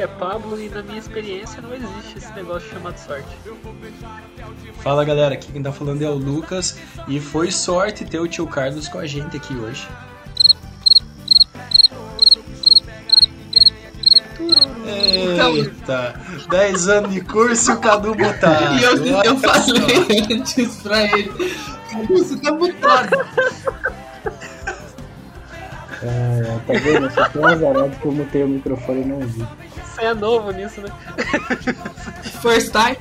é Pablo e na minha experiência não existe esse negócio chamado sorte. Fala galera, aqui quem tá falando é o Lucas e foi sorte ter o tio Carlos com a gente aqui hoje. Eita, 10 anos de curso e o Cadu botado. E eu, eu falei antes pra ele, Cadu, você tá botado. É, tá vendo? Eu sou tão azarado que eu mutei o microfone e não vi. É novo nisso, né? First time.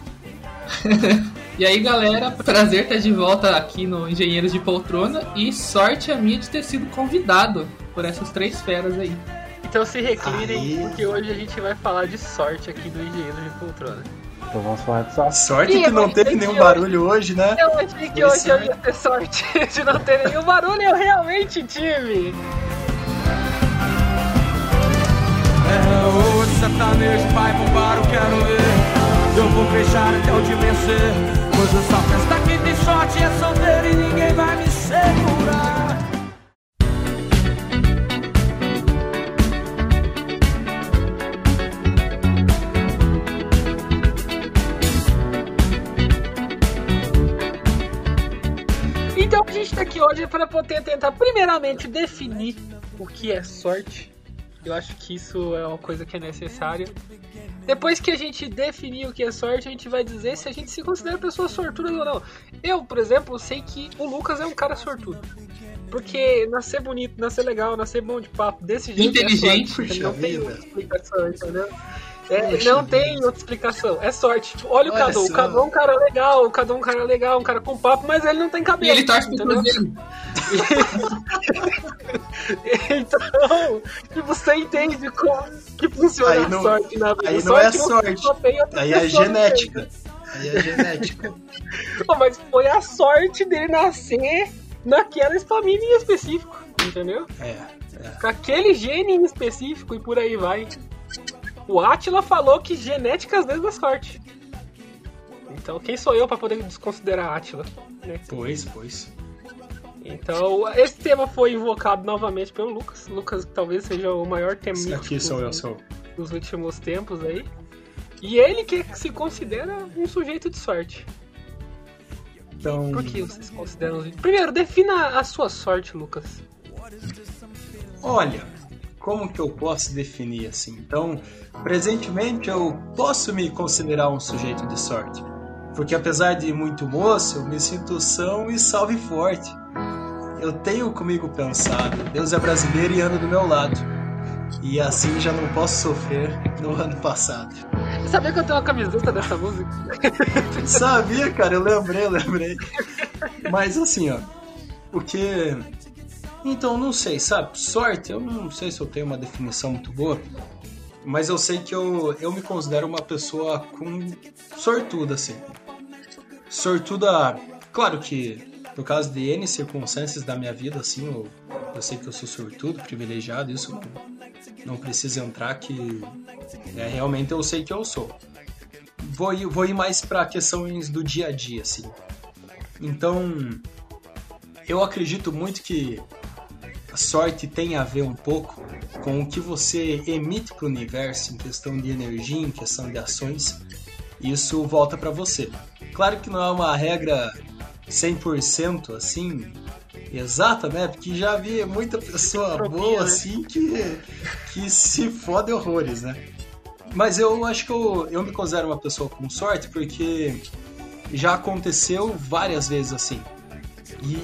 e aí galera, prazer estar de volta aqui no Engenheiros de Poltrona e sorte a minha de ter sido convidado por essas três feras aí. Então se reclinem, porque hoje a gente vai falar de sorte aqui do Engenheiro de Poltrona. Então vamos falar de sorte. Sorte que não teve nenhum barulho hoje, né? Eu achei que Esse hoje eu é- ia ter sorte de não ter nenhum barulho, eu realmente tive. Sertanejo vai bombar, eu quero ver. Eu vou fechar até o de vencer. Pois eu só penso que tem sorte, é solteiro e ninguém vai me segurar. Então a gente tá aqui hoje para poder tentar primeiramente definir o que é sorte. Eu acho que isso é uma coisa que é necessária. Depois que a gente definir o que é sorte, a gente vai dizer se a gente se considera pessoa sortuda ou não. Eu, por exemplo, sei que o Lucas é um cara sortudo. Porque nascer bonito, nascer legal, nascer bom de papo, desse jeito Inteligente. é sorte. Não tem explicação, entendeu? É, não tem outra explicação. É sorte. Tipo, olha o Cadu. O. Cadu é um cara legal, o Cadu é um cara legal, um cara com papo, mas ele não tem E cabelo. ele torce pro? Cruzeiro. Então, que você entende como que funciona Aí a não- sorte na vida. aí não é Sorte sorte. só tem outra Aí é genética. Aí é genética. Pô, mas foi a sorte dele nascer naquela família em específico, entendeu? É, é. Com aquele gene em específico e por aí vai. O Atila falou que genética às vezes é sorte. Então quem sou eu pra poder desconsiderar Atila? né? Pois, pois. Então, esse tema foi invocado novamente pelo Lucas. Lucas talvez seja o maior tema Aqui sou eu, sou. dos últimos tempos aí. E ele que se considera um sujeito de sorte. Então, Por que vocês consideram? um- Primeiro, defina a sua sorte, Lucas. olha, como que eu posso definir assim? Então, presentemente eu posso me considerar um sujeito de sorte. Porque apesar de muito moço, eu me sinto são e salve forte. Eu tenho comigo pensado, Deus é brasileiro e anda do meu lado. E assim já não posso sofrer no ano passado. Sabia que eu tenho uma camiseta dessa música? Sabia, cara, eu lembrei, eu lembrei. Mas assim, ó, porque. Então, não sei, sabe? Sorte, eu não sei se eu tenho uma definição muito boa, mas eu sei que eu, eu me considero uma pessoa com sortuda, assim. Sortuda, claro que por causa de N circunstâncias da minha vida, assim, eu, eu sei que eu sou sortudo, privilegiado, isso não, precisa entrar, que é, realmente eu sei que eu sou vou ir, vou ir mais para questões do dia a dia, assim. Então, eu acredito muito que sorte tem a ver um pouco com o que você emite para o universo em questão de energia, em questão de ações. Isso volta para você. Claro que não é uma regra 100% assim exata, né? Porque já vi muita pessoa boa né? assim que, que se fode horrores, né? Mas eu acho que eu, eu me considero uma pessoa com sorte porque já aconteceu várias vezes assim. E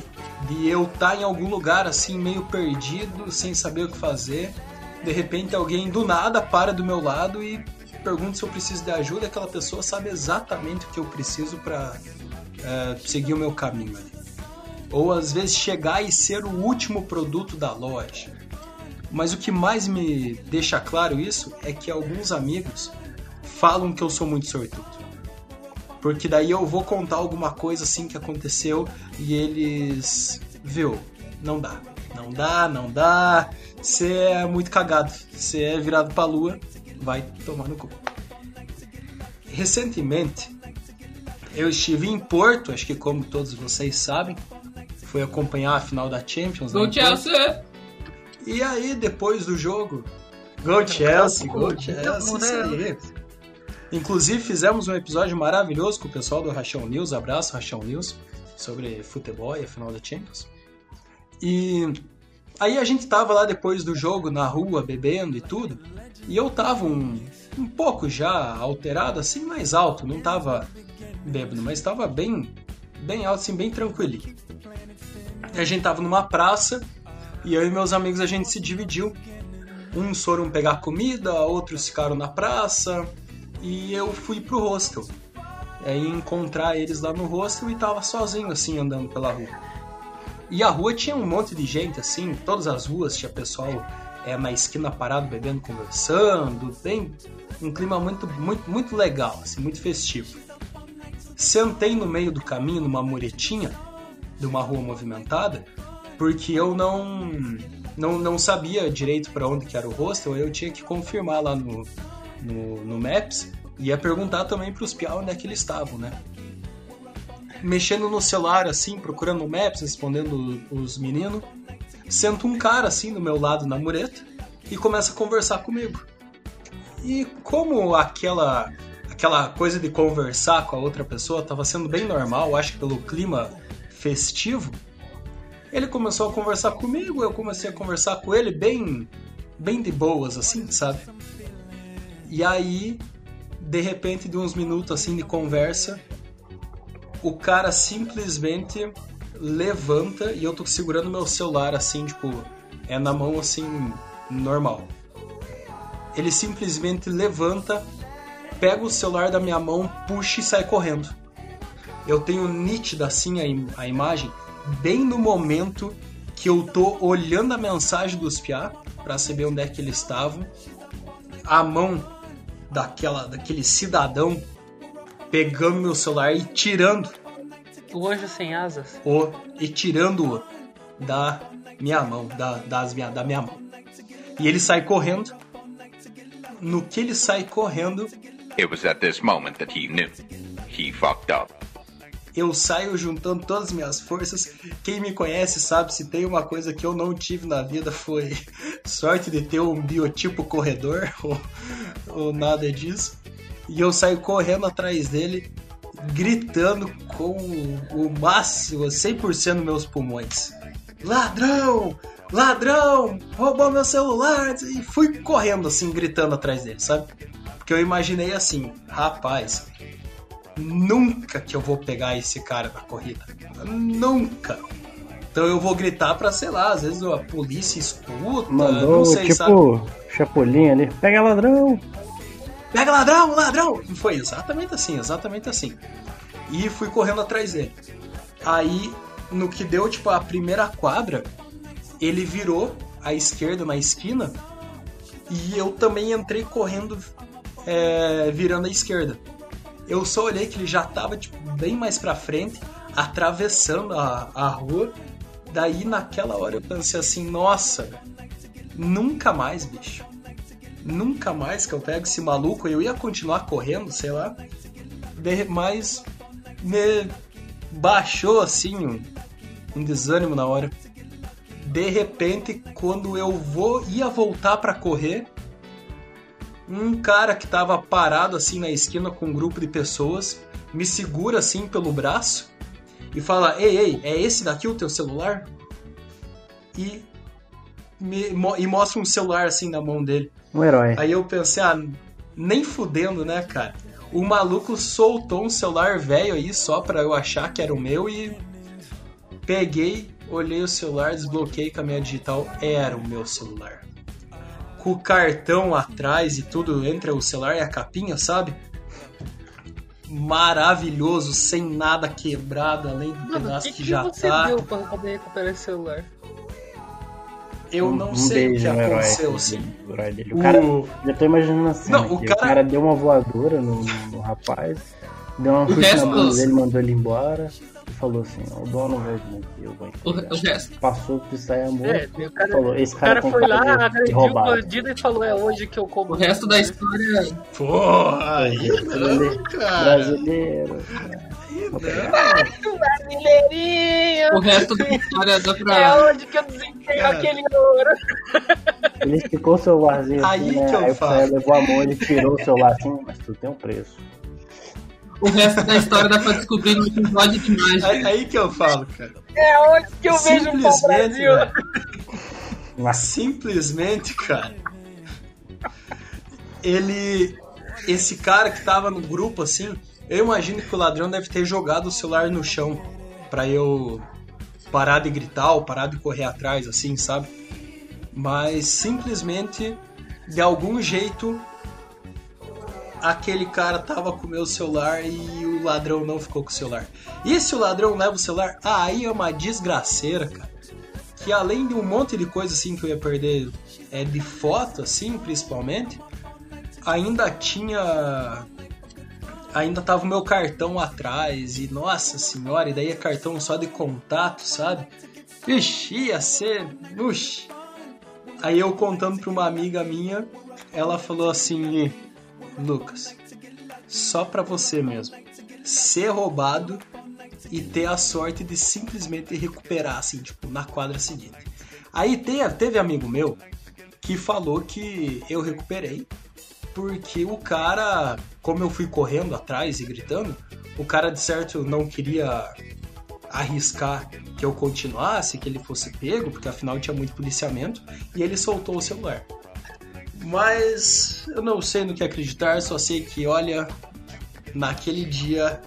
de eu estar em algum lugar assim, meio perdido, sem saber o que fazer. De repente alguém do nada para do meu lado e pergunta se eu preciso de ajuda. Aquela pessoa sabe exatamente o que eu preciso para seguir o meu caminho ali. Ou às vezes chegar e ser o último produto da loja. Mas o que mais me deixa claro isso é que alguns amigos falam que eu sou muito sortudo. Porque daí eu vou contar alguma coisa assim que aconteceu e eles. Viu? Não dá. Não dá, não dá. Você é muito cagado. Você é virado pra lua. Vai tomar no cu. Recentemente, eu estive em Porto, acho que como todos vocês sabem. Fui acompanhar a final da Champions. Go Porto. Chelsea! E aí, depois do jogo, Gol Chelsea, gol Muito Chelsea, isso né? aí. Inclusive fizemos um episódio maravilhoso com o pessoal do Rachão News, abraço Rachão News, sobre futebol e a final da Champions. E aí a gente tava lá depois do jogo na rua bebendo e tudo, e eu tava um, um pouco já alterado, assim, mais alto, não tava bêbado, mas tava bem, bem alto, assim, bem tranquilinho. E a gente tava numa praça e eu e meus amigos a gente se dividiu. Uns foram pegar comida, outros ficaram na praça e eu fui pro hostel. E aí encontrar eles lá no hostel e tava sozinho assim andando pela rua. E a rua tinha um monte de gente assim, todas as ruas tinha pessoal é, na esquina parado bebendo, conversando, bem um clima muito muito muito legal, assim, muito festivo. Sentei no meio do caminho numa muretinha de uma rua movimentada, porque eu não não, não sabia direito para onde que era o hostel, eu tinha que confirmar lá no, no, no Maps e ia perguntar também pros piau onde é que eles estavam, né? Mexendo no celular assim, procurando no Maps, respondendo os meninos, senta um cara assim do meu lado na mureta e começa a conversar comigo. E como aquela aquela coisa de conversar com a outra pessoa estava sendo bem normal, acho que pelo clima festivo, ele começou a conversar comigo, eu comecei a conversar com ele bem bem de boas assim, sabe? E aí, de repente, de uns minutos assim de conversa, o cara simplesmente levanta e eu tô segurando meu celular assim, tipo, é na mão assim, normal. Ele simplesmente levanta, pega o celular da minha mão, puxa e sai correndo. Eu tenho nítida assim a, im- a imagem, bem no momento que eu tô olhando a mensagem dos piá para saber onde é que eles estavam. A mão daquela daquele cidadão pegando meu celular e tirando O anjo sem asas. o e tirando-o da minha mão, da, das minha, da minha mão. E ele sai correndo. No que ele sai correndo, It was at this moment that he knew. He fucked up. eu saio juntando todas as minhas forças. Quem me conhece sabe se tem uma coisa que eu não tive na vida foi sorte de ter um biotipo corredor ou, ou nada disso. E eu saio correndo atrás dele, gritando com o máximo, 100% dos meus pulmões. Ladrão! Ladrão! Roubou meu celular! E fui correndo assim, gritando atrás dele, sabe? Porque eu imaginei assim, rapaz, nunca que eu vou pegar esse cara na corrida. Nunca. Então eu vou gritar pra, sei lá, às vezes a polícia escuta, Mandou não sei, tipo sabe? Chapolin ali. Pega ladrão! Pega ladrão, ladrão! E Foi exatamente assim, exatamente assim. E fui correndo atrás dele. Aí, no que deu, tipo, a primeira quadra, ele virou à esquerda na esquina e eu também entrei correndo, é, virando à esquerda. Eu só olhei que ele já tava, tipo, bem mais pra frente, atravessando a, a rua. Daí, naquela hora, eu pensei assim, nossa, nunca mais, bicho nunca mais que eu pego esse maluco, eu ia continuar correndo, sei lá. Mas me baixou assim um, um desânimo na hora. De repente, quando eu vou ia voltar pra correr, um cara que tava parado assim na esquina com um grupo de pessoas me segura assim pelo braço e fala: "Ei, ei, é esse daqui o teu celular?" E me, e mostra um celular assim na mão dele. Um herói. Aí eu pensei, ah, nem fudendo, né, cara? O maluco soltou um celular velho aí só pra eu achar que era o meu e peguei, olhei o celular, desbloqueei com a minha digital, era o meu celular. Com o cartão atrás e tudo entre o celular e a capinha, sabe? Maravilhoso, sem nada quebrado, além do Mano, pedaço que, que, que já você tá. deu pra poder recuperar esse celular? Eu não um sei o que herói aconteceu, assim. o herói dele. O cara, O- já tô imaginando assim. Não, o o, cara- cara... deu uma voadora no, no- rapaz, deu uma chute resto- na bunda dele, mandou ele embora e falou assim: ó, o dono vai vir aqui, eu vou O, entregar." o resto. Passou por sair a mão. É, o cara, falou, esse o cara, cara foi cara lá, agrediu o roubado. bandido e falou: é hoje que eu como. O resto da história. Porra, aí não, cara. Brasileiro. Não. Brasileirinho! O resto da história dá É pra. hoje que eu desempenho cara. aquele ouro. Ele esticou o celularzinho Aí assim, né? que eu Aí levou a mão, ele tirou o celular assim, mas tudo tem um preço. O resto da história dá pra descobrir no episódio de Aí, mágica. aí que eu falo, cara. É onde que eu vejo o Simplesmente, Brasil. Mas Simplesmente, cara. Ele. Esse cara que tava no grupo assim, eu imagino que o ladrão deve ter jogado o celular no chão pra eu parar de gritar ou parar de correr atrás, assim, sabe? Mas simplesmente, de algum jeito, aquele cara tava com o meu celular e o ladrão não ficou com o celular. E se o ladrão leva o celular, ah, aí é uma desgraceira, cara que além de um monte de coisa assim que eu ia perder é, de foto, assim, principalmente, ainda tinha. Ainda tava o meu cartão atrás, e nossa senhora, e daí é cartão só de contato, sabe? Ixi, ia ser. Uxi. Aí eu contando pra uma amiga minha, ela falou assim: Lucas, só pra você mesmo, ser roubado e ter a sorte de simplesmente recuperar, assim, tipo, na quadra seguinte. Aí teve, teve amigo meu que falou que eu recuperei porque o cara, como eu fui correndo atrás e gritando, o cara de certo não queria arriscar que eu continuasse, que ele fosse pego, porque afinal tinha muito policiamento, e ele soltou o celular. Mas eu não sei no que acreditar, só sei que, olha, naquele dia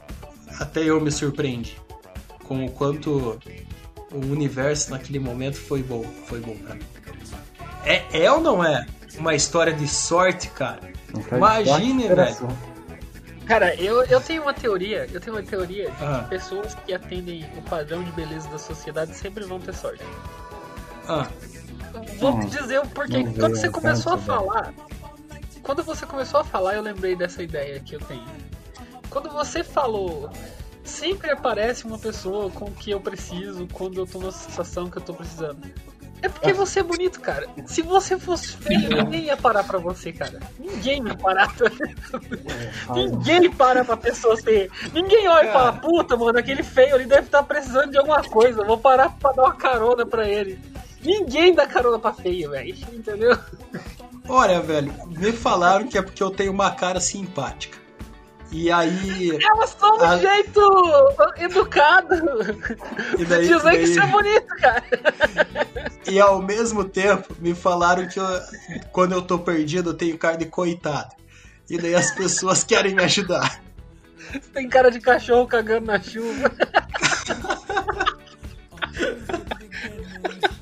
até eu me surpreendi com o quanto o universo naquele momento foi bom, foi bom para mim. É, é ou não é uma história de sorte, cara? Imagine, coração. Cara, eu, eu tenho uma teoria, eu tenho uma teoria de Ah. que pessoas que atendem o padrão de beleza da sociedade sempre vão ter sorte. Ah, Vou Hum, te dizer o porquê. não Quando você começou a velho. falar. Quando você começou a falar, eu lembrei dessa ideia que eu tenho. Quando você falou, sempre aparece uma pessoa com o que eu preciso quando eu tô numa situação que eu tô precisando. É porque você é bonito, cara. Se você fosse feio, ninguém ia parar pra você, cara. Ninguém ia parar. Ninguém para pra pessoa ser. Ninguém olha e fala, puta, mano, aquele feio ali deve estar precisando de alguma coisa. Vou parar pra dar uma carona pra ele. Ninguém dá carona pra feio, velho. Entendeu? olha, velho, me falaram que é porque eu tenho uma cara simpática. E aí. Elas são de Ah. jeito educado. E daí, Dizer que daí- isso é bonito, cara. E ao mesmo tempo me falaram que eu- quando eu tô perdido eu tenho cara de coitado. E daí as pessoas querem me ajudar. Tem cara de cachorro cagando na chuva.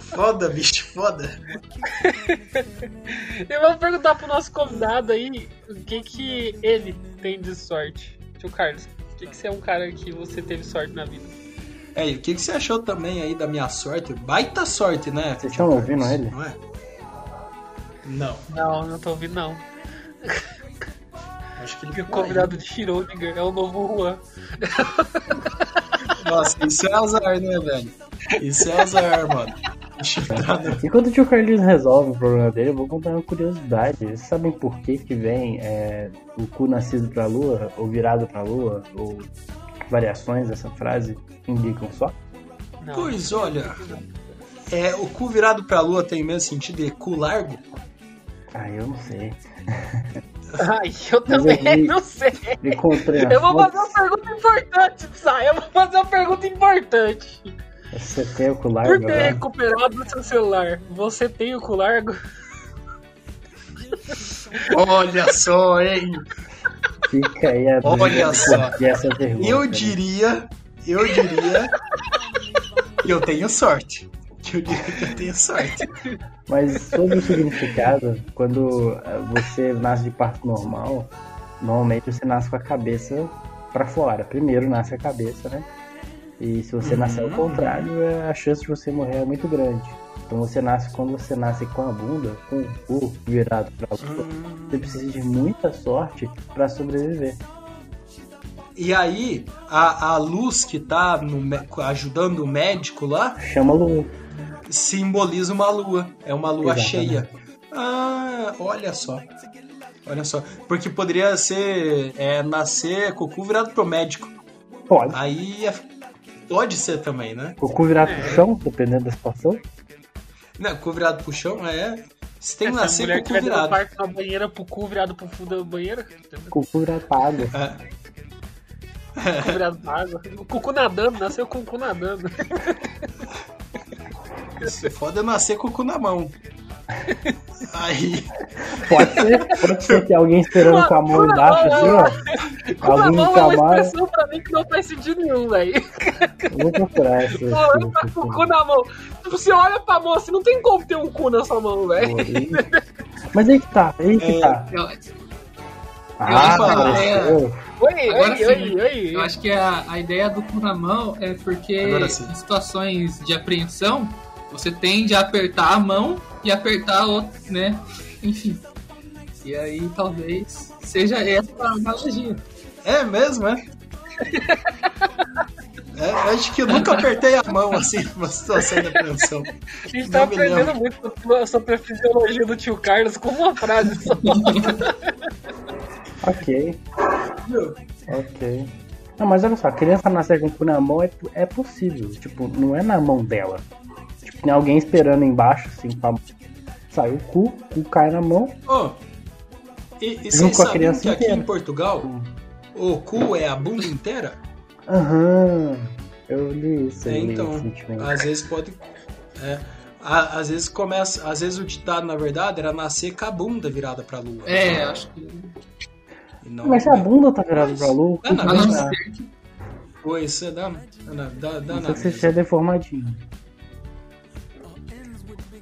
Foda, bicho, foda. Eu vou perguntar pro nosso convidado aí o que que ele tem de sorte. Tio Carlos, o que que você é um cara que você teve sorte na vida? É, e o que, que você achou também aí da minha sorte? Baita sorte, né? Vocês estão ouvindo ele? Não é? Não. Não, não tô ouvindo não. Acho que ele Porque o convidado de Schrödinger é o novo Juan. Nossa, isso é azar, né, velho? Isso é azar, mano. Enquanto o tio Carlinhos resolve o problema dele, eu vou contar uma curiosidade. Vocês sabem por que que vem é, o cu nascido pra lua, ou virado pra lua, ou variações dessa frase indicam só? Não. Pois olha, é, o cu virado pra lua tem o mesmo sentido de cu largo? Ah, eu não sei. Ai, eu também eu vi- não sei. Encontrei Eu vou fazer uma pergunta importante, Sai. Eu vou fazer uma pergunta importante. Você tem o cu Por ter agora? recuperado o seu celular, você tem o cu largo? Olha só, hein? Fica aí a Olha só. essa pergunta. Eu né? diria, eu diria que eu tenho sorte. Que eu diria que eu tenho sorte. Mas sobre o significado, quando eh, você nasce de parto normal, normalmente você nasce com a cabeça pra fora. Primeiro nasce a cabeça, né? E se você nascer ao contrário, é- a chance de você morrer é muito grande. Então você nasce quando você nasce com a bunda, com o cu virado pra lua, você precisa de muita sorte pra sobreviver. E aí, a, a luz que tá no ajudando o médico lá Chama lua. simboliza uma lua. É uma lua Exatamente. cheia. Ah, olha só. Olha só. Porque poderia ser é, nascer com o cu virado pro médico. Pode. Aí é- pode ser também, né? O cu virado pro chão, dependendo da situação. Não, cu virado pro chão é. Você tem que Se a nascer com o cu virado. quarto na banheira pro cu virado pro fundo da banheira, paga. É. cu virado pra água. O cucu nadando, nasceu com o cu nadando. Se foda é nascer com o cu na mão. Aí. Pode ser, pode ser que alguém esperando com a mão embaixo, assim, ó. Cu na Alguém mão é uma expressão pra mim que não faz sentido nenhum, velho. Procurar essa. Falando tá com o cu na mão. Tipo, você olha pra mão assim, não tem como ter um cu na sua mão, velho. Mas aí que tá, aí que É. tá. Eu, Ah, apareceu. Oi, Agora oi, sim. oi, oi. eu acho que a, a ideia do cu na mão é porque em situações de apreensão, você tende a apertar a mão e apertar a outra, né? Enfim. E aí talvez seja essa a analogia. É mesmo, é? É, acho que eu nunca apertei a mão assim numa situação de apreensão. A gente tá aprendendo lembro. muito sobre a fisiologia do tio Carlos com uma frase só. Ok, ok. Não, mas olha só, a criança nascer com o cu na mão é, é possível. Tipo, não é na mão dela. Tem alguém esperando embaixo, assim, pra... Sai o cu, o cu cai na mão. Ô, e, e Junto com a criança que aqui inteira. em Portugal o cu é a bunda inteira? Aham, eu li isso É, aí então, recentemente. às vezes pode. É, a- às vezes começa. Às vezes o ditado, na verdade, era nascer com a bunda virada pra lua. É, acho que. Não, Mas se a bunda tá virada pra lua, o cu Não, não, A vai não na- ser que Pô,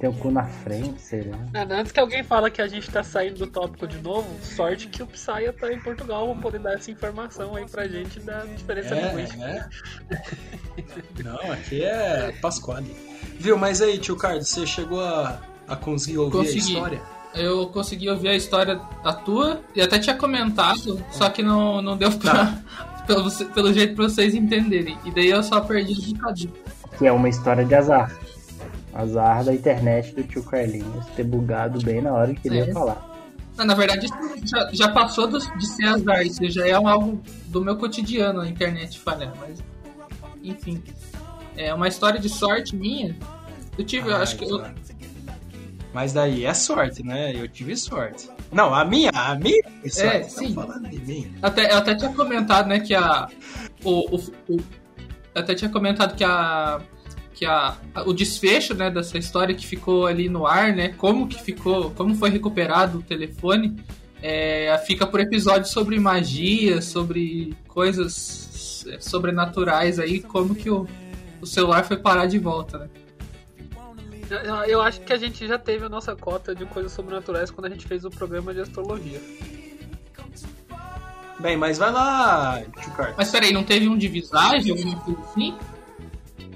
Tem o cu na frente, sei lá. Mano, Antes que alguém fala que a gente tá saindo do tópico de novo, sorte que o Psya tá em Portugal pra poder dar essa informação aí pra gente da diferença linguística. É, é. Não, aqui é Pasquale. Viu, mas aí, tio Carlos, você chegou a, a conseguir ouvir Consegui. a história? eu consegui ouvir a história da tua e até tinha comentado, só que não, não deu pra. Pelo, pelo jeito pra vocês entenderem. E daí eu só perdi o bocadinho. Que é uma história de azar. Azar da internet do tio Carlinhos ter bugado bem na hora que ele É. ia falar. Não, na verdade, isso já, já passou do- de ser azar, isso já é algo do meu cotidiano a internet falhar, mas enfim. É uma história de sorte minha. Eu tive, eu Ah, acho que eu, exato. Mas daí é sorte, né? Eu tive sorte. Não, a minha, a minha foi sorte. É, sim. falando de mim. até, eu até tinha comentado, né, que a. O, o, o- eu até tinha comentado que a. Que a, o desfecho né, dessa história que ficou ali no ar, né? Como que ficou, como foi recuperado o telefone, é, fica por episódio sobre magia, sobre coisas é, sobrenaturais aí, como que o, o celular foi parar de volta, né? Eu, eu acho que a gente já teve a nossa cota de coisas sobrenaturais quando a gente fez o programa de astrologia. Bem, mas vai lá, tio Carlos. Mas peraí, não teve um de visagem, alguma coisa assim?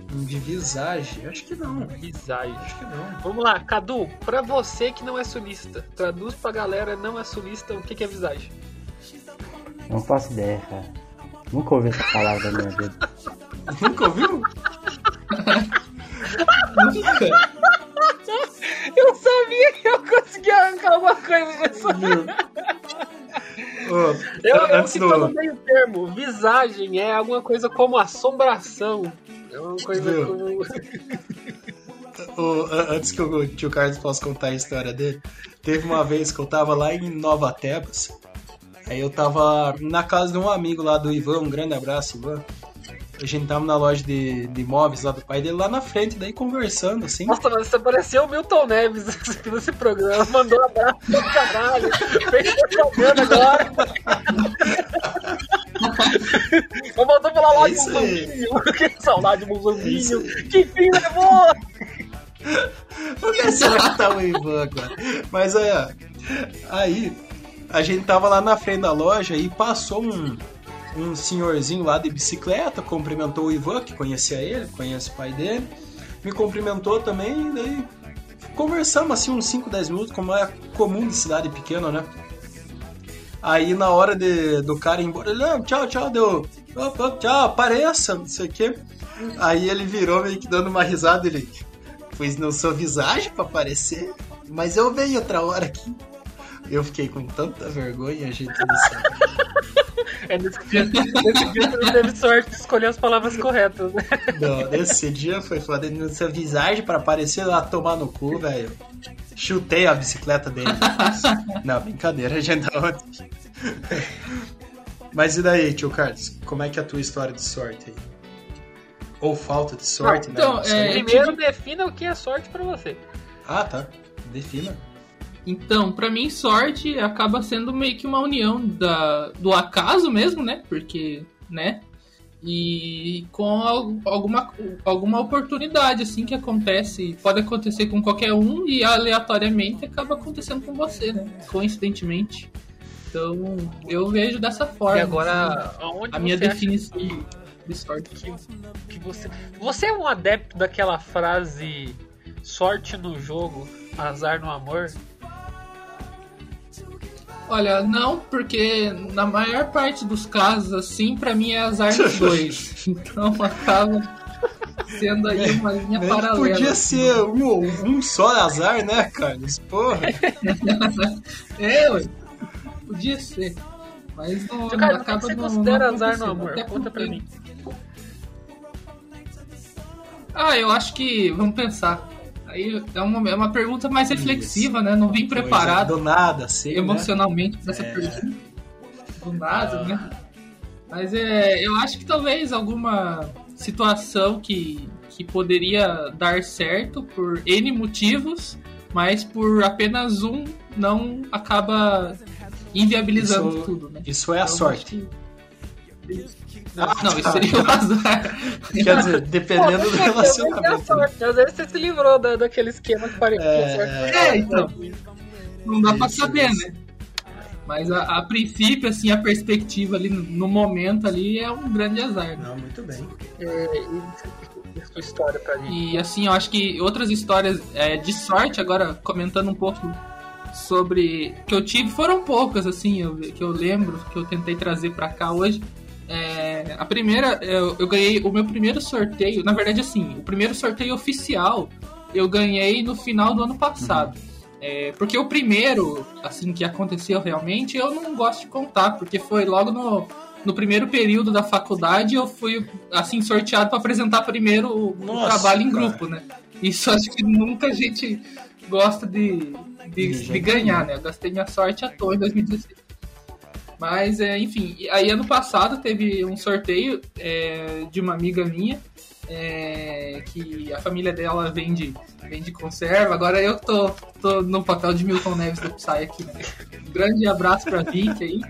De visagem? Acho que não. Visagem. Acho que não. Vamos lá, Cadu, pra você que não é sulista, traduz pra galera não é sulista o que, que é visagem. Não faço ideia, cara. Nunca ouvi essa palavra na minha vida. Nunca ouviu? Eu sabia que eu conseguia arrancar alguma coisa disso. Ô, Eu, eu que do- no meio termo. Visagem é alguma coisa como assombração. É uma coisa Viu? como. A- antes que o tio Carlos possa contar a história dele, teve uma vez que eu tava lá em Nova Tebas. Aí eu tava na casa de um amigo lá do Ivan, um grande abraço, Ivan. A gente tava na loja de, de imóveis lá do pai dele, lá na frente, daí conversando, assim. Nossa, mas você pareceu o Milton Neves aqui nesse programa. Mandou abraço pro caralho. Fez propaganda agora. Eu mandou pela loja É aí. Zumbinho. Que saudade do É Zumbinho. isso aí. Que fim levou! Que tá o Ivan agora? Mas é. Aí, a gente tava lá na frente da loja e passou um, um senhorzinho lá de bicicleta, cumprimentou o Ivan, que conhecia ele, conhece o pai dele, me cumprimentou também, e daí conversamos assim uns 5, 10 minutos, como é comum de cidade pequena, né? Aí na hora de, do cara ir embora, ele, "Ah, tchau, tchau, deu. "Op, op, tchau, apareça, não sei o quê. Aí ele virou meio que dando uma risada, ele. Pois não sou visagem pra aparecer, mas eu venho outra hora aqui. Eu fiquei com tanta vergonha, gente do céu. É nesse dia, nesse dia você não teve sorte de escolher as palavras corretas, né? Não, nesse dia foi foda. Nessa visagem pra aparecer lá tomar no cu, velho. Chutei a bicicleta dele. Não, brincadeira, gente. Não. Mas e daí, tio Carlos? Como é que é a tua história de sorte aí? Ou falta de sorte, Então, né? Não sei. é, Primeiro defina o que é sorte pra você. Ah, tá. Defina. Então, pra mim, sorte acaba sendo meio que uma união da, do acaso mesmo, né? Porque, né? E com al- alguma, alguma oportunidade, assim, que acontece. Pode acontecer com qualquer um e aleatoriamente acaba acontecendo com você, né? Coincidentemente. Então, eu vejo dessa forma. E agora, assim, a minha definição que- de sorte. que, que você. Você é um adepto daquela frase sorte no jogo, azar no amor? Olha, não, porque na maior parte dos casos, assim, pra mim é azar dos dois. Então acaba sendo aí uma linha Né? paralela. Podia assim. ser um, um só azar, né, Carlos? Porra. É, ué. Podia ser. Mas não, Tio Carlos, o que acaba você não- considera não azar no amor? Até Conta pra porque- mim. Ah, eu acho que. Vamos pensar. Aí é uma, é uma pergunta mais reflexiva, né? Não vim preparado Coisa Do nada, assim. né? emocionalmente pra essa É. pergunta. Do nada, né? Mas é, eu acho que talvez alguma situação que, que poderia dar certo por N motivos, mas por apenas um não acaba inviabilizando Isso- tudo, né? Isso é a Então, sorte. Ah, Não, isso seria o azar. Quer dizer, dependendo do Pô, relacionamento. né? sorte. Às vezes você se livrou da, daquele esquema que parecia É, sorte. É, então. Não dá pra Isso, saber, isso. né? Mas a, a princípio, assim, a perspectiva ali no, no momento ali é um grande azar, né? Não, muito bem. É, e sua história pra mim. E assim, eu acho que outras histórias é, de sorte, agora comentando um pouco sobre que eu tive, foram poucas, assim, eu- que eu lembro, que eu tentei trazer pra cá hoje. É, a primeira, eu, eu ganhei o meu primeiro sorteio, na verdade, assim, o primeiro sorteio oficial eu ganhei no final do ano passado. É, porque o primeiro, assim, que aconteceu realmente, eu não gosto de contar, porque foi logo no, no primeiro período da faculdade eu fui, assim, sorteado para apresentar primeiro o, trabalho em cara. grupo, né? Isso acho que nunca a gente gosta de, de, De ganhar, né? Eu gastei minha sorte à toa em 2016. Mas, é, enfim, aí ano passado teve um sorteio é, de uma amiga minha, é, que a família dela vende, vende conserva. Agora eu tô, tô no papel de Milton Neves do Psy aqui, né? Um grande abraço pra Vicky aí.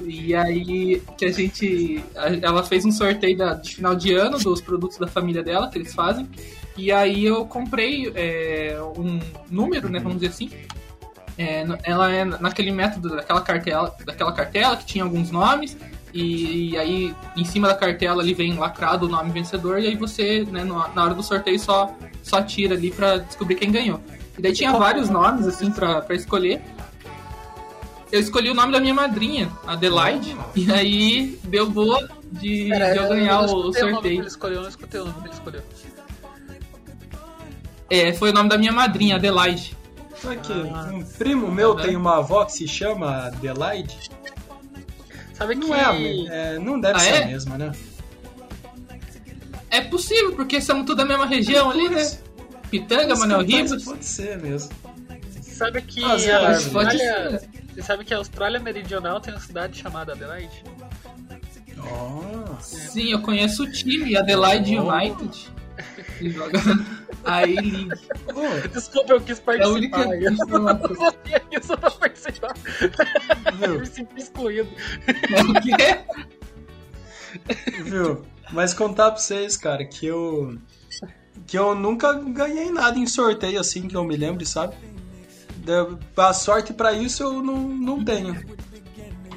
E aí que a gente. Ela fez um sorteio da- de final de ano dos produtos da família dela, que eles fazem. E aí eu comprei é, um número, né? Vamos dizer assim. É, ela é naquele método daquela cartela, daquela cartela que tinha alguns nomes. E, aí em cima da cartela ali vem lacrado o nome vencedor. E aí você, né, no- na hora do sorteio, só, só tira ali pra descobrir quem ganhou. E daí tinha vários nomes, assim, pra, pra escolher. Eu escolhi o nome da minha madrinha, Adelaide, e aí deu boa de, Pera, de eu ganhar não o sorteio. ele escolheu, eu não escutei o nome que ele escolheu. É, foi o nome da minha madrinha, Adelaide. Aqui, Ah. um primo meu tem uma avó que se chama Adelaide. Sabe Não que. é, a me- é, não deve Ah, ser é? a mesma, né? É possível, porque somos tudo da mesma região ali, né? Pitanga, Manuel Ribas. Pode ser mesmo. Sabe que Ah, Zé a. Pode Austrália. ser. Você sabe que a Austrália Meridional tem uma cidade chamada Adelaide? Nossa. Sim, eu conheço o time, Adelaide Oh. United. Que joga A-League. Desculpa, eu quis É a única participar. eu informação. não sabia isso pra participar. Eu viu? me senti excluído. É o quê? Viu? Mas contar pra vocês, cara, que eu. Que eu nunca ganhei nada em sorteio assim, que eu me lembre, sabe? Da- A sorte pra isso eu não, não tenho.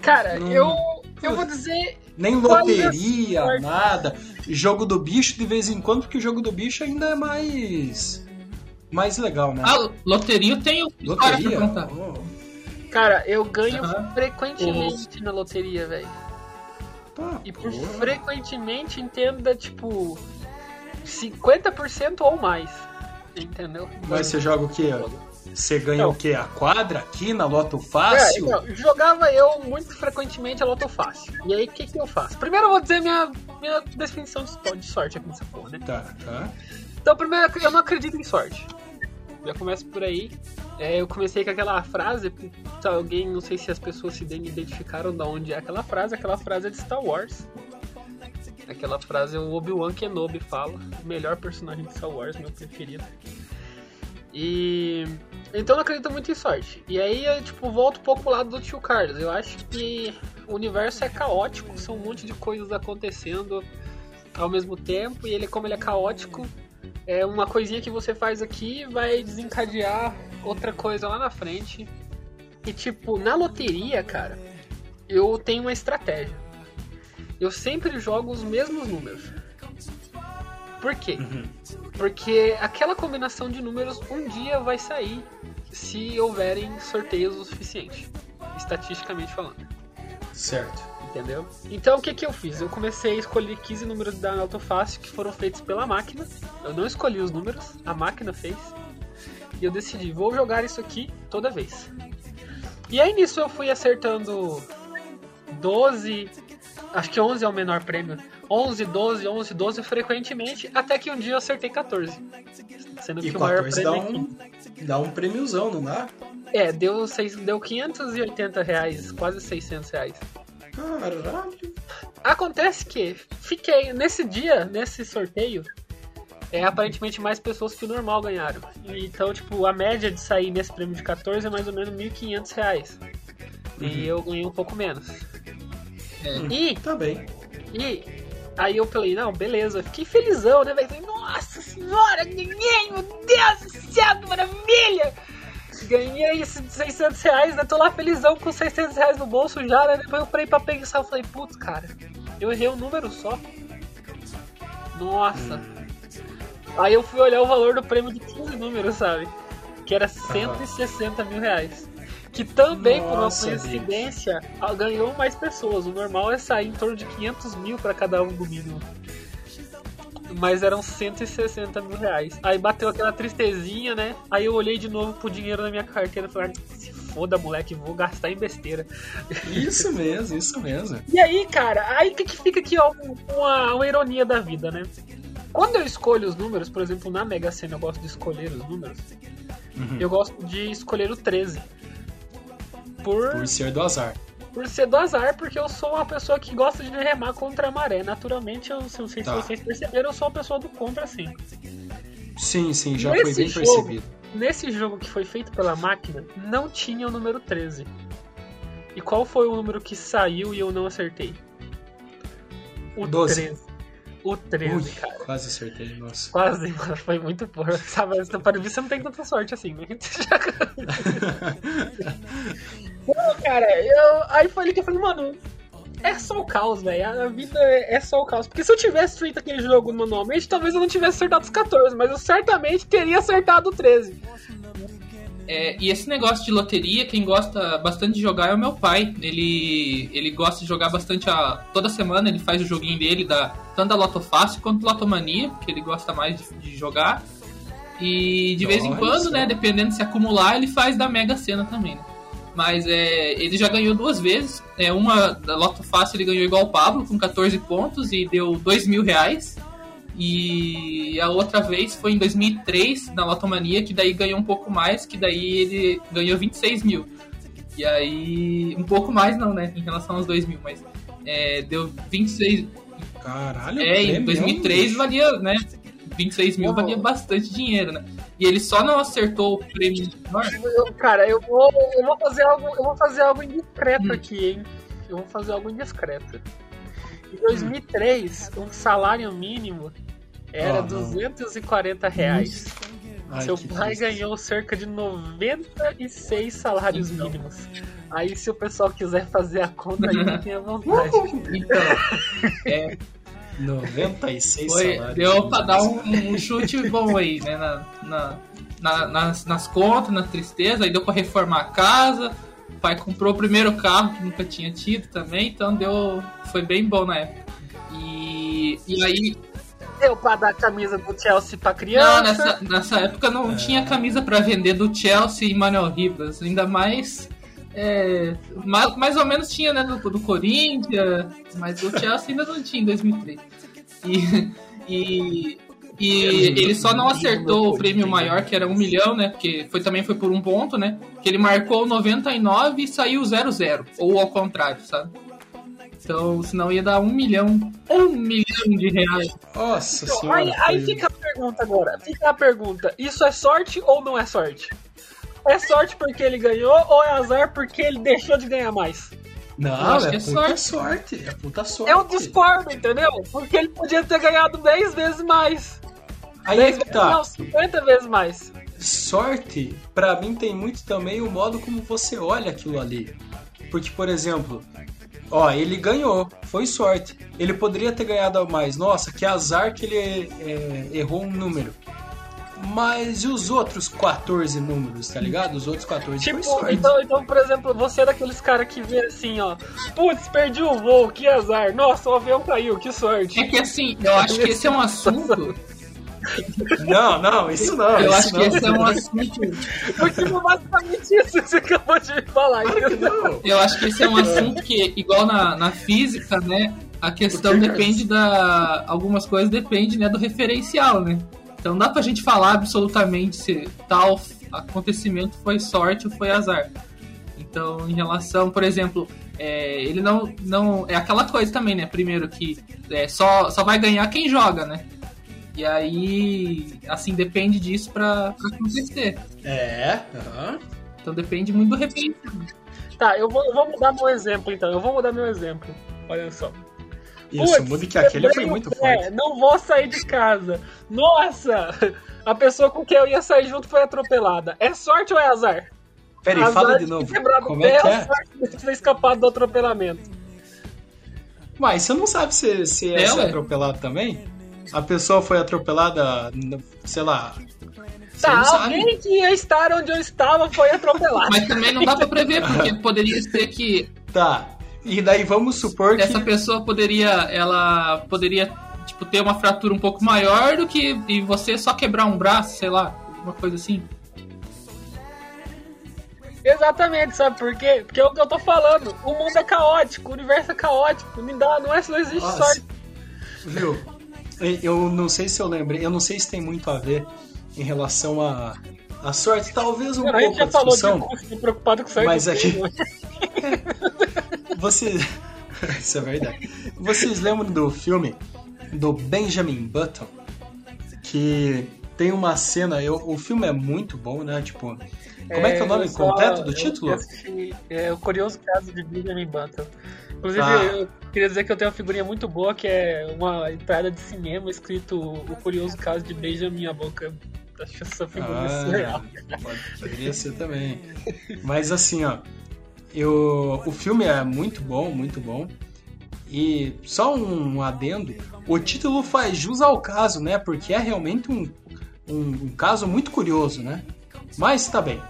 Cara, Não. eu. Eu vou dizer. Nem Olha loteria, sorte. nada. Jogo do bicho de vez em quando, porque o jogo do bicho ainda é mais. Mais legal, né? Ah, loteria eu tenho história pra loteria? Oh, Cara, eu ganho Aham. frequentemente na loteria, velho. pá, E por porra. frequentemente entenda, tipo, 50% ou mais. Entendeu? Mas você joga o quê? Você ganha Não. o quê? A quadra aqui na Loto É, Fácil? então, jogava eu muito frequentemente a Loto Fácil. E aí, o que, que eu faço? Primeiro eu vou dizer minha, minha definição de so- de sorte aqui nessa porra, né? Tá, tá. Então, primeiro, eu não acredito em sorte. Já começo por aí. É, eu comecei com aquela frase, alguém, não sei se as pessoas se identificaram da onde é aquela frase, aquela frase é de Star Wars. Aquela frase o Obi-Wan Kenobi fala, o melhor personagem de Star Wars, meu preferido. E então eu acredito muito em sorte. E aí eu tipo volto um pouco pro lado do tio Carlos. Eu acho que o universo é caótico, são um monte de coisas acontecendo ao mesmo tempo, e ele como ele é caótico, é uma coisinha que você faz aqui vai desencadear outra coisa lá na frente. E tipo, na loteria, cara, eu tenho uma estratégia. Eu sempre jogo os mesmos números. Por quê? Porque aquela combinação de números um dia vai sair se houverem sorteios o suficiente, estatisticamente falando. Certo. Entendeu? Então o que, que eu fiz? Eu comecei a escolher 15 números da Autofácil que foram feitos pela máquina. Eu não escolhi os números, a máquina fez. E eu decidi, vou jogar isso aqui toda vez. E aí nisso eu fui acertando 12, acho que 11 é o menor prêmio. 11, 12, 11, 12 frequentemente, até que um dia eu acertei 14. Sendo E que o maior 14 prêmio dá é 15. um, dá um prêmiozão, não dá? É, deu, seis, deu 580 reais, quase 600 reais. Caralho. Acontece que fiquei nesse dia, nesse sorteio, é aparentemente mais pessoas que o normal ganharam. Então, tipo, a média de sair nesse prêmio de 14 é mais ou menos 1.500 reais. E eu ganhei um pouco menos. E, Tá bem. e aí eu falei, não, beleza, fiquei felizão, né, velho? Falei, Nossa senhora, ganhei, meu Deus do céu, que maravilha! Ganhei esses 600 reais, né? Tô lá felizão com 600 reais no bolso já, né? Depois eu parei pra pensar, eu falei, putz, cara, eu errei um número só. Nossa. Aí eu fui olhar o valor do prêmio de 15 números, sabe? Que era 160 mil reais. Que também, por uma Nossa, coincidência, ah, ganhou mais pessoas. O normal é sair em torno de 500 mil pra cada um do mínimo. Mas eram 160 mil reais. Aí bateu aquela tristezinha, né? Aí eu olhei de novo pro dinheiro na minha carteira e falei, "Ah, se foda, moleque, vou gastar em besteira. Isso mesmo, isso mesmo. E aí, cara, aí que, que fica aqui, ó, uma, uma ironia da vida, né? Quando eu escolho os números, por exemplo, na Mega Sena eu gosto de escolher os números, eu gosto de escolher o 13. Por, Por ser do azar. por ser do azar, porque eu sou uma pessoa que gosta de remar contra a maré. Naturalmente, eu não sei Tá. se vocês perceberam, eu sou uma pessoa do contra, sim. Sim, sim, já Nesse foi bem jogo- percebido. Nesse jogo que foi feito pela máquina, não tinha o número 13. E qual foi o número que saiu e eu não acertei? O 12. 13. O 13, Ui, cara. quase acertei, nossa. Quase, mano, foi muito porra. Sabe, para mim você não tem tanta sorte assim, né? Pô, cara, eu... aí foi ali que eu falei, mano, é só o caos, velho. A vida é é só o caos. Porque se eu tivesse feito aquele jogo manualmente, talvez eu não tivesse acertado os 14, mas eu certamente teria acertado o 13. É, e esse negócio de loteria, quem gosta bastante de jogar é o meu pai. Ele, ele gosta de jogar bastante a, toda semana, ele faz o joguinho dele, da, tanto da Loto Fácil quanto da Lotomania, que ele gosta mais de, de jogar. E de vez em quando, né, dependendo se acumular, ele faz da Mega Sena também, né? Mas é, ele já ganhou duas vezes. É, uma da Loto Fácil ele ganhou igual o Pablo, com 14 pontos e deu 2 mil reais. E a outra vez foi em 2003, na Lotomania, que daí ganhou um pouco mais, que daí ele ganhou 26 mil. E aí, um pouco mais não, né, em relação aos 2 mil, mas é, deu 26... Caralho, É, em prêmio, 2003 bicho. valia, né, 26 mil Uau. valia bastante dinheiro, né. E ele só não acertou o prêmio menor, Eu- cara, eu vou, eu vou fazer algo, eu vou fazer algo indiscreto Hum. aqui, hein? Eu vou fazer algo indiscreto. Em 2003, o salário mínimo era Ah, não. 240 reais. Ai, Seu pai triste. ganhou cerca de 96 salários Então. mínimos. Aí, se o pessoal quiser fazer a conta, aí tem a vontade. então, é, 96 Foi, salários. deu pra dar um, um chute bom aí, né? Na, na- na- nas, nas contas, na tristeza, aí deu pra reformar a casa. O pai comprou o primeiro carro que nunca tinha tido também, então deu. Foi bem bom na época. E, e aí. Deu pra dar camisa do Chelsea pra Não, criança. nessa, nessa época não tinha camisa pra vender do Chelsea e Manuel Ribas. Ainda mais. é, mais, mais ou menos tinha, né? Do, do Corinthians, mas o Chelsea ainda não tinha em 2003. E, e, e ele só não acertou o prêmio maior, que era um milhão, né? Porque foi, também foi por um ponto, né? Que ele marcou 99 e saiu 0-0. Ou ao contrário, sabe? Então, senão ia dar um milhão. Um milhão de reais. Nossa Então, senhora. aí, aí fica a pergunta agora. Fica a pergunta: isso é sorte ou não é sorte? É sorte porque ele ganhou ou é azar porque ele deixou de ganhar mais? Não, é, que é puta sorte. sorte. É puta sorte. Eu discordo, entendeu? Porque ele podia ter ganhado 10 vezes mais. Aí é 10 que vezes, tá. não, 50 vezes mais. sorte, pra mim, tem muito também o modo como você olha aquilo ali. Porque, por exemplo, ó, ele ganhou, foi sorte. Ele poderia ter ganhado mais. Nossa, que azar que ele é, errou um número. Mas e os outros 14 números, tá ligado? Os outros 14 Tipo, foi sorte. então, então, por exemplo, você é daqueles caras que vê assim, ó. Putz, perdi o voo, que azar. Nossa, o avião caiu, que sorte. É que assim, eu acho que esse é um assunto. Não, não, isso não. Eu isso acho que não. esse é um assunto. Porque foi basicamente isso que você acabou de me falar. Não. Eu acho que esse é um assunto que, igual na, na física, né? A questão depende da. Algumas coisas dependem né, do referencial, né? Então não dá pra gente falar absolutamente se tal acontecimento foi sorte ou foi azar. Então, em relação, por exemplo, é, ele não, não. É aquela coisa também, né? Primeiro que é, só, só vai ganhar quem joga, né? E aí, assim, depende disso pra, pra acontecer. É, aham. Então depende muito do referencial. Tá, eu vou, eu vou mudar meu exemplo então. Eu vou mudar meu exemplo. Olha só. Isso, mude que aquele foi muito pé, forte. Não vou sair de casa. Nossa! A pessoa com quem eu ia sair junto foi atropelada. É sorte ou é azar? Peraí, azar fala de ter novo. Como o pé é que é? sorte de ter escapado do atropelamento? Mas você não sabe se, se é, É, atropelado também? A pessoa foi atropelada, sei lá. Tá, alguém que ia estar onde eu estava foi atropelado. Mas também não dá pra prever, porque poderia ser que Tá. E daí vamos supor que. essa pessoa poderia, ela poderia, tipo, ter uma fratura um pouco maior do que e você só quebrar um braço, sei lá, uma coisa assim. Exatamente, sabe por quê? Porque é o que eu tô falando. O mundo é caótico, o universo é caótico. Não, dá, não, é, não existe Nossa. sorte. Viu? Eu não sei se eu lembrei, eu não sei se tem muito a ver em relação a, a sorte, talvez um Cara, pouco a falou discussão. de custo preocupado com sorte. Mas aqui- Você. Isso é verdade. Vocês lembram do filme do Benjamin Button? Que tem uma cena. Eu, o filme é muito bom, né? Tipo. Como é que é o nome eu só- completo do título? assisti, é o curioso caso de Benjamin Button. Inclusive, Ah. eu queria dizer que eu tenho uma figurinha muito boa que é uma entrada de cinema escrito O Curioso Caso de Benjamin a Boca. Acho essa surreal. Ah, pode, poderia ser também. Mas assim, ó. Eu, o filme é muito bom, muito bom. E só um adendo, o título faz jus ao caso, né? Porque é realmente um, um, um caso muito curioso, né? Mas tá bem.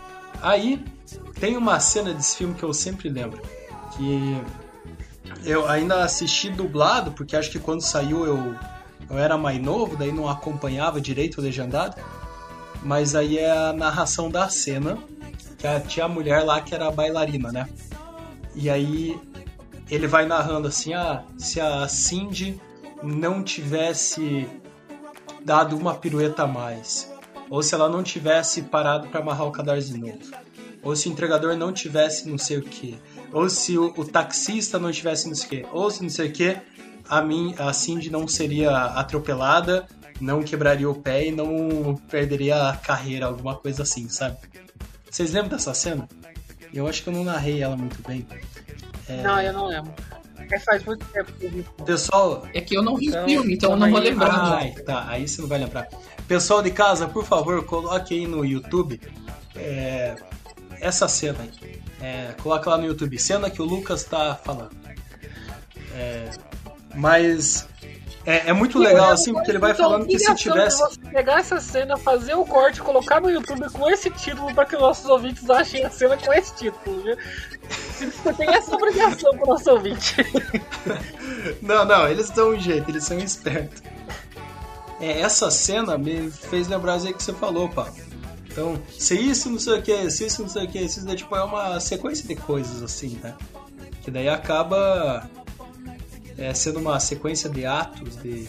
Aí tem uma cena desse filme que eu sempre lembro. Que eu ainda assisti dublado, porque acho que quando saiu eu, eu era mais novo, daí não acompanhava direito o legendado. Mas aí é a narração da cena, que tinha a mulher lá que era bailarina, né? E aí ele vai narrando assim, ah, se a Cindy não tivesse dado uma pirueta a mais, ou se ela não tivesse parado para amarrar o cadarço de novo, ou se o entregador não tivesse não sei o que, ou se o, o taxista não tivesse não sei o que, ou se não sei o que, a, mim, a Cindy não seria atropelada, não quebraria o pé e não perderia a carreira, alguma coisa assim, sabe? Vocês lembram dessa cena? Eu acho que eu não narrei ela muito bem. Não, eu não lembro. É faz muito tempo que eu vi. Pessoal, É que eu não vi o Então, filme, então eu não vou lembrar. Ai, tá, aí você não vai lembrar. Pessoal de casa, por favor, coloque aí no YouTube é, essa cena aí. É, coloca lá no YouTube, cena que o Lucas tá falando. É, mas é, é muito legal assim, porque ele vai falando que se tivesse. Você pegar essa cena, fazer o corte, colocar no YouTube com esse título para que nossos ouvintes achem a cena com esse título. Viu? Você tem essa obrigação com o nosso ouvinte. Não, não, eles dão um jeito, eles são espertos. é, essa cena me fez lembrar aí que você falou, Pablo. Então, se isso não sei o que, se isso não sei o que, se isso daí, tipo, é uma sequência de coisas assim, né? Que daí acaba é, sendo uma sequência de atos, de,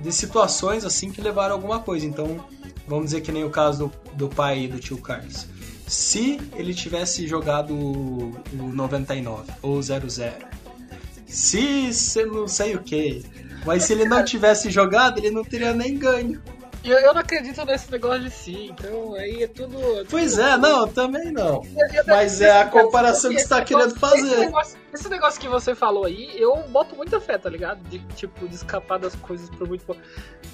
de situações assim que levaram a alguma coisa. Então, vamos dizer que nem o caso do, do pai do tio Carlos. Se ele tivesse jogado o, o 99 ou 00, se você não sei o que, mas se ele não tivesse jogado, ele não teria nem ganho. Eu, eu não acredito nesse negócio de si, então aí é tudo. Pois é, não, também não. Mas é a comparação que você tá querendo Esse fazer. negócio, esse negócio que você falou aí, eu boto muita fé, tá ligado? De tipo, de escapar das coisas por muito pouco.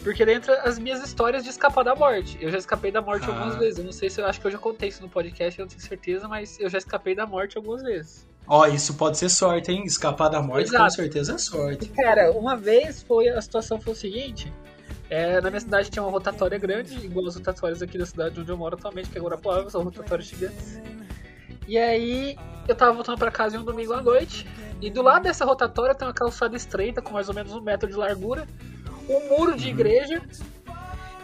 Porque dentro as minhas histórias de escapar da morte. Eu já escapei da morte Ah. algumas vezes. Eu não sei se eu acho que eu já contei isso no podcast, eu não tenho certeza, mas eu já escapei da morte algumas vezes. Ó, isso pode ser sorte, hein? Escapar da morte com Exato. certeza é sorte. Cara, uma vez foi a situação foi o seguinte. É, na minha cidade tinha uma rotatória grande, igual as rotatórias aqui da cidade onde eu moro atualmente, que é Guarapuava, são rotatórias gigantes. E aí eu tava voltando pra casa em um domingo à noite, e do lado dessa rotatória tem uma calçada estreita, com mais ou menos um metro de largura, um muro de igreja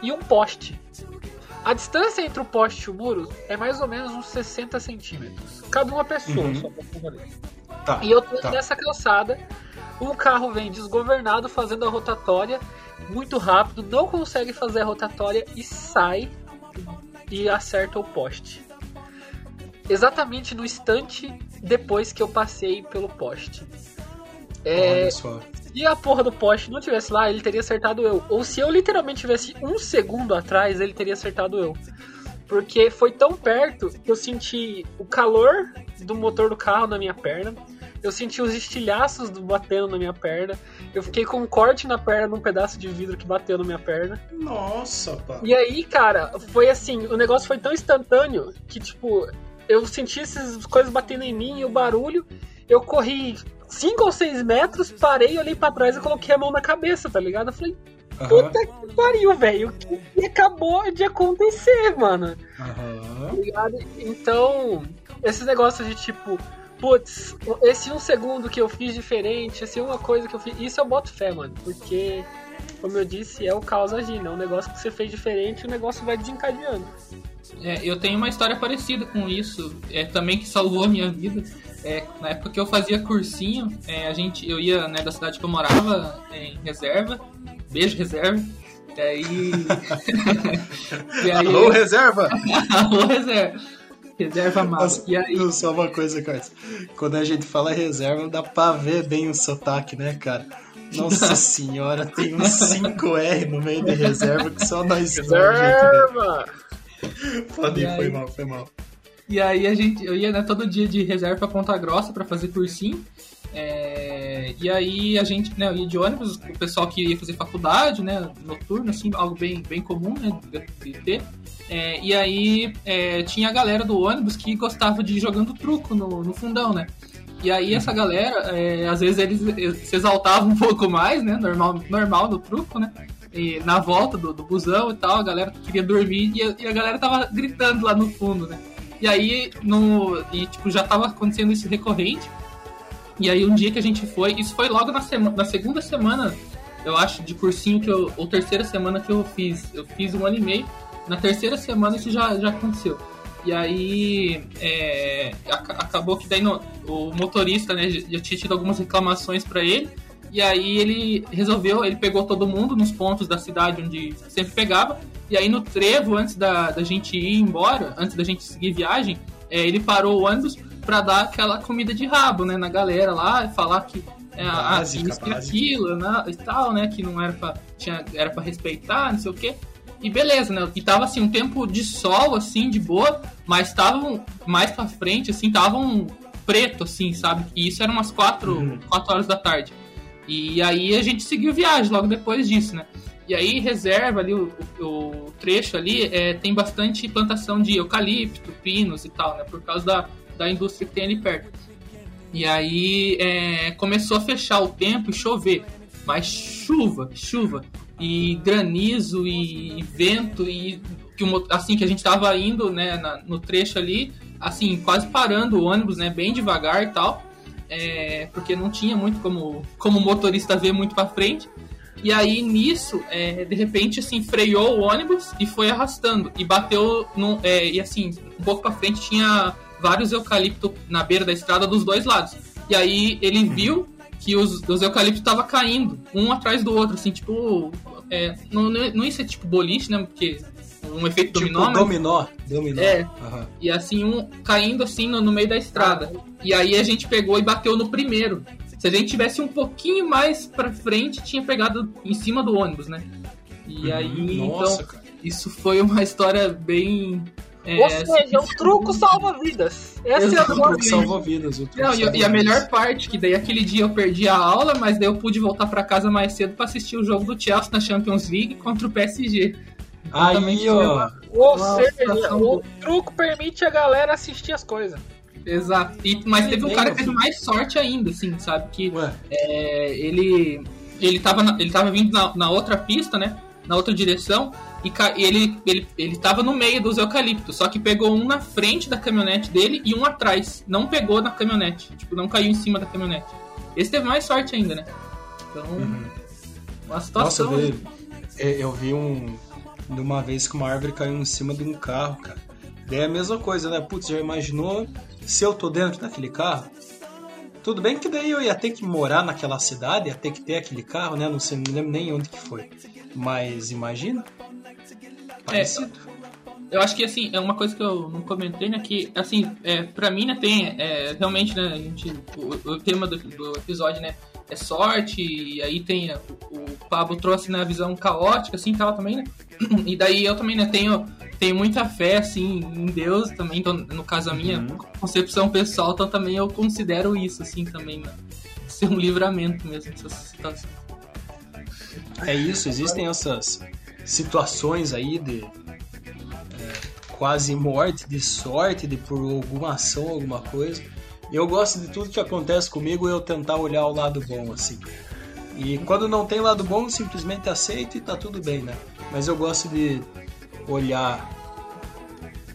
e um poste. A distância entre o poste e o muro é mais ou menos uns 60 centímetros. Cabe uma pessoa Uhum. só pra fazer. Tá. E eu tô tá. nessa calçada, um carro vem desgovernado fazendo a rotatória muito rápido, não consegue fazer a rotatória e sai e acerta o poste. Exatamente no instante depois que eu passei pelo poste. É, se a porra do poste não tivesse lá, ele teria acertado eu. Ou se eu literalmente tivesse um segundo atrás, ele teria acertado eu. Porque foi tão perto que eu senti o calor do motor do carro na minha perna. Eu senti os estilhaços do batendo na minha perna. Eu fiquei com um corte na perna num pedaço de vidro que bateu na minha perna. Nossa, pá. E aí, cara, foi assim, o negócio foi tão instantâneo que, tipo, eu senti essas coisas batendo em mim e o barulho. Eu corri 5 ou 6 metros, parei, olhei pra trás e coloquei a mão na cabeça, tá ligado? Eu falei, Aham, puta que pariu, velho. O que acabou de acontecer, mano? aham. Ligado? Então, esse negócio de tipo, putz, esse um segundo que eu fiz diferente, esse uma coisa que eu fiz, isso eu boto fé, mano, porque, como eu disse, é o caos agindo, é um negócio que você fez diferente e o negócio vai desencadeando. É, eu tenho uma história parecida com isso, é, também que salvou a minha vida. É, na época que eu fazia cursinho, é, a gente, eu ia né, da cidade que eu morava, é, em reserva. Beijo, reserva. E aí. e aí Alô, reserva? Alô, reserva. Reserva mal. Nossa, E aí. Não, só uma coisa, Carlos. Quando a gente fala reserva, dá pra ver bem o sotaque, né, cara? Nossa senhora, tem uns 5R no meio de reserva que só nós jeito, Reserva! né? Pode ir, foi mal, foi mal. E aí a gente, eu ia né, todo dia de reserva pra Ponta Grossa pra fazer cursinho. É, e aí a gente, né, ia de ônibus, o pessoal que ia fazer faculdade, né, noturno, assim, algo bem, bem comum, né, de ter. É, e aí é, tinha a galera do ônibus que gostava de ir jogando truco no, no fundão, né. E aí essa galera, é, às vezes eles, eles se exaltavam um pouco mais, né, normal, normal no truco, né. E na volta do, do busão e tal, a galera queria dormir e a, e a galera tava gritando lá no fundo, né. E aí, no, e, tipo, já tava acontecendo isso recorrente. E aí, um dia que a gente foi, isso foi logo na, sema, na segunda semana, eu acho, de cursinho, que eu, ou terceira semana que eu fiz. Eu fiz um ano e meio. Na terceira semana isso já, já aconteceu. E aí, é, aca- acabou que daí no- o motorista, né, já tinha tido algumas reclamações para ele. E aí ele resolveu, ele pegou todo mundo nos pontos da cidade onde sempre pegava. E aí no trevo, antes da, da gente ir embora, antes da gente seguir viagem, é, ele parou o ônibus pra dar aquela comida de rabo, né, na galera lá, e falar que é, Básica, isso e aquilo, né, e tal, né, que não era pra, tinha, era pra respeitar, não sei o quê. E beleza, né, e tava assim, um tempo de sol, assim, de boa, mas estavam mais pra frente, assim, estavam preto, assim, sabe, e isso era umas quatro, Uhum. quatro horas da tarde. E aí a gente seguiu viagem logo depois disso, né? E aí reserva ali, o, o- o trecho ali, é, tem bastante plantação de eucalipto, pinos e tal, né? Por causa da, da indústria que tem ali perto. E aí é, começou a fechar o tempo e chover. Mas chuva, chuva. E granizo e vento e que o assim que a gente tava indo, né, na- no trecho ali, assim, quase parando o ônibus, né, bem devagar e tal. É, porque não tinha muito como como motorista ver muito pra frente. E aí, nisso, é, de repente, assim, freou o ônibus e foi arrastando. E bateu, no, é, e assim, um pouco pra frente tinha vários eucaliptos na beira da estrada dos dois lados. E aí ele viu que os, os eucaliptos estavam caindo, um atrás do outro, assim, tipo. É, não, não, ia ser tipo boliche, né? Porque um efeito Tipo, dominó, mas dominó. Dominó. É. Aham. e assim, um caindo assim no, no meio da estrada. E aí a gente pegou e bateu no primeiro. Se a gente tivesse um pouquinho mais pra frente, tinha pegado em cima do ônibus, né? E aí, Uhum. Nossa, então, cara. isso foi uma história bem. É, Ou seja, o truco salva vidas. Essa é a. Truque salva vidas. o truque Não, e, e a melhor parte, que daí aquele dia eu perdi a aula, mas daí eu pude voltar pra casa mais cedo pra assistir o jogo do Chelsea na Champions League contra o PSG. Aí, ó. Ou seja, o truco permite a galera assistir as coisas. Exato. E, mas teve um cara que teve mais sorte ainda, assim, sabe? Que é, ele ele tava, na- ele tava vindo na, na outra pista, né? Na outra direção. E e ele, ele, ele tava no meio dos eucaliptos. Só que pegou um na frente da caminhonete dele e um atrás. Não pegou na caminhonete. Tipo, não caiu em cima da caminhonete. Esse teve mais sorte ainda, né? Então, Uhum. uma Nossa, situação. eu vi, é, eu vi um. De uma vez que uma árvore caiu em cima de um carro, cara. Daí é a mesma coisa, né? Putz, já imaginou se eu tô dentro daquele carro? Tudo bem que daí eu ia ter que morar naquela cidade, ia ter que ter aquele carro, né? Não sei, não lembro nem onde que foi. Mas imagina. Parecido. Eu acho que assim, é uma coisa que eu não comentei, né? Que assim, é, pra mim, né, tem é, realmente, né, a gente. O, o tema do, do episódio, né? É sorte, e aí tem. é, O, o Pablo trouxe na visão caótica, assim tal também, né? E daí eu também, né, tenho, tenho muita fé, assim, em Deus também, então, no caso a minha concepção pessoal, então também eu considero isso, assim, também, né? Ser um livramento mesmo, essa situação. É isso, existem essas situações aí de é, quase morte, de sorte, de por alguma ação, alguma coisa. Eu gosto de tudo que acontece comigo eu tentar olhar o lado bom, assim. E quando não tem lado bom, simplesmente aceito e tá tudo bem, né? Mas eu gosto de olhar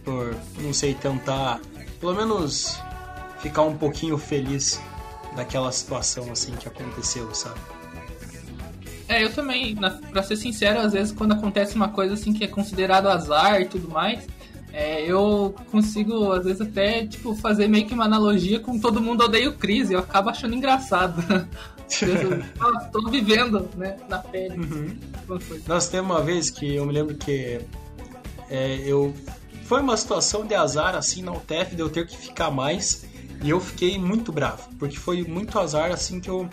por, não sei, tentar pelo menos ficar um pouquinho feliz daquela situação assim que aconteceu, sabe? É, eu também, na, pra ser sincero, às vezes quando acontece uma coisa assim que é considerado azar e tudo mais, é, eu consigo, às vezes, até, tipo, fazer meio que uma analogia com todo mundo odeia o Chris, e eu acabo achando engraçado. eu, ah, vivendo, né, na pele. Foi. Nós temos uma vez que eu me lembro que é, eu foi uma situação de azar assim na UTF de eu ter que ficar mais e eu fiquei muito bravo porque foi muito azar assim que eu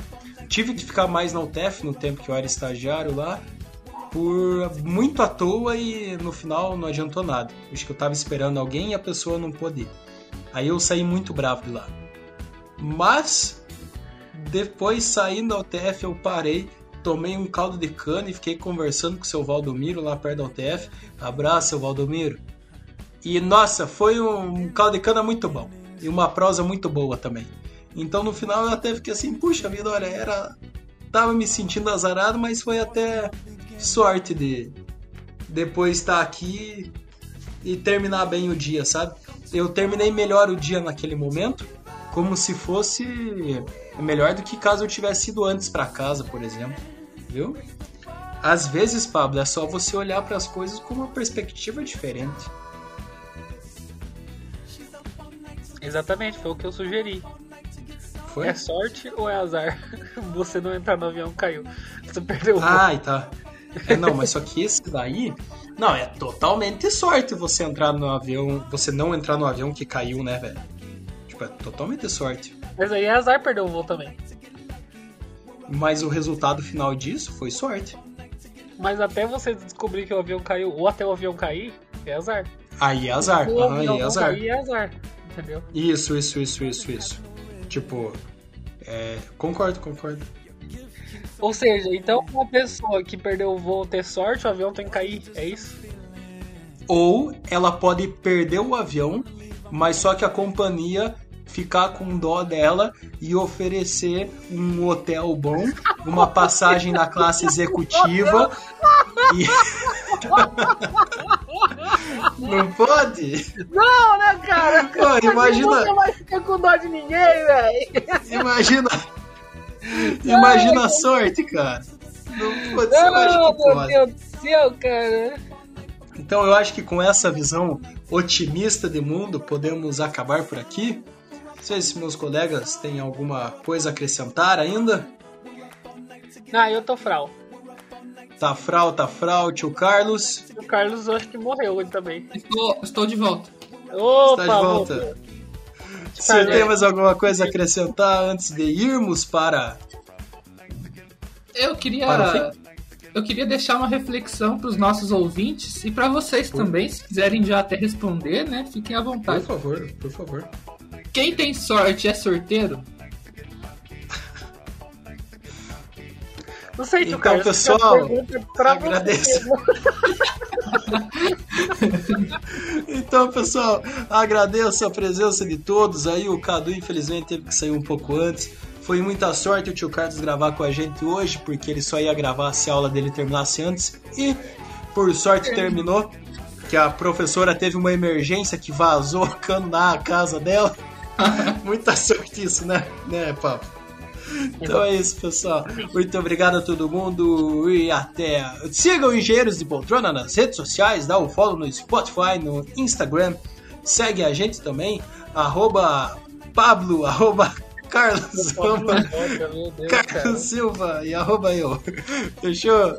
tive que ficar mais na UTF no tempo que eu era estagiário lá por muito à toa e no final não adiantou nada. Acho que eu tava esperando alguém e a pessoa não pôde ir. Aí eu saí muito bravo de lá. Mas depois saindo da UTF eu parei tomei um caldo de cana e fiquei conversando com o seu Valdomiro lá perto da UTF. Abraço, seu Valdomiro. E nossa, foi um caldo de cana muito bom. E uma prosa muito boa também. Então no final eu até fiquei assim, puxa vida, olha, era. Tava me sentindo azarado, mas foi até sorte de depois estar aqui e terminar bem o dia, sabe? Eu terminei melhor o dia naquele momento, como se fosse melhor do que caso eu tivesse ido antes para casa, por exemplo. Viu? Às vezes, Pablo, é só você olhar para as coisas com uma perspectiva diferente. Exatamente, foi o que eu sugeri. Foi? É sorte ou é azar? Você não entrar no avião caiu. Você perdeu o voo. Ai, tá. É, não, mas só que esse daí. Não, é totalmente sorte você entrar no avião. Você não entrar no avião que caiu, né, velho? Tipo, é totalmente sorte. Mas aí é azar perder o voo também. Mas o resultado final disso foi sorte. Mas até você descobrir que o avião caiu, ou até o avião cair, é azar. Aí é azar. O avião aí é azar. cair é azar. Entendeu? Isso, isso, isso, isso, isso. Tipo, é, concordo, concordo. Ou seja, então uma pessoa que perdeu o voo ter sorte, o avião tem que cair. É isso? Ou ela pode perder o avião, mas só que a companhia ficar com dó dela e oferecer um hotel bom, uma passagem na classe executiva e. Não pode? Não, né, cara? Pô, imagina- Nunca mais fica com dó de ninguém, velho. Imagina. Imagina a sorte, cara. Não pode ser, Não, que meu pode. Deus do céu, cara. Então eu acho que com essa visão otimista de mundo podemos acabar por aqui. Não sei se meus colegas têm alguma coisa a acrescentar ainda. Ah, eu tô frau. Tá frau, tá frau, tio Carlos. O Carlos eu acho que morreu hoje também. Estou, estou de volta. Opa, Está de volta. Se tem mais alguma coisa a acrescentar antes de irmos para. Eu queria. Para Eu queria deixar uma reflexão para os nossos ouvintes e para vocês também, se quiserem já até responder, né? Fiquem à Por vontade. favor, por favor. Quem tem sorte é sorteiro? Não sei, Então, Carlos. pessoal, é agradeço. Então, pessoal, agradeço a presença de todos aí. O Cadu, infelizmente, teve que sair um pouco antes. Foi muita sorte o tio Carlos gravar com a gente hoje, porque ele só ia gravar se a aula dele terminasse antes. E, por sorte, terminou. Que a professora teve uma emergência que vazou o cano na casa dela. Muita sorte isso, né, né, papo? Então é isso, pessoal. Muito obrigado a todo mundo e até. Sigam Engenheiros de Poltrona nas redes sociais, dá o follow no Spotify, no Instagram. Segue a gente também, arroba Pablo, arroba Carlos. Carlos Silva e arroba eu. Fechou?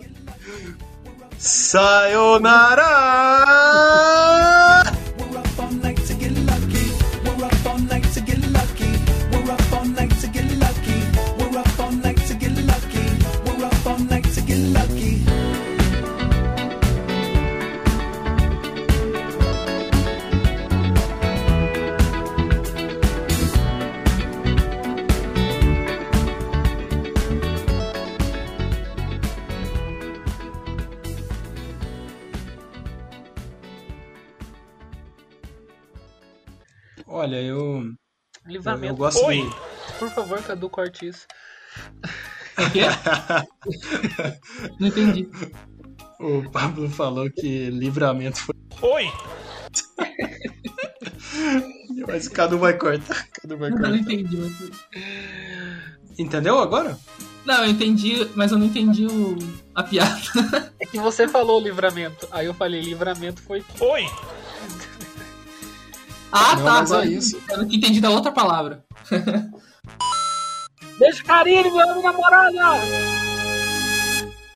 Sayonara! Olha, eu, eu, Livramento. eu gosto de. Por favor, Cadu, corte isso. Não entendi. O Pablo falou que livramento foi. Oi! Mas o Cadu vai cortar. Cadu vai Eu não cortar. entendi. mas- Entendeu agora? Não, eu entendi, mas eu não entendi o... a piada. É que você falou livramento. Aí eu falei, livramento foi. Oi! Ah, Não, tá. mas é isso. Eu não entendi da outra palavra. Beijo, carinho, meu namorada!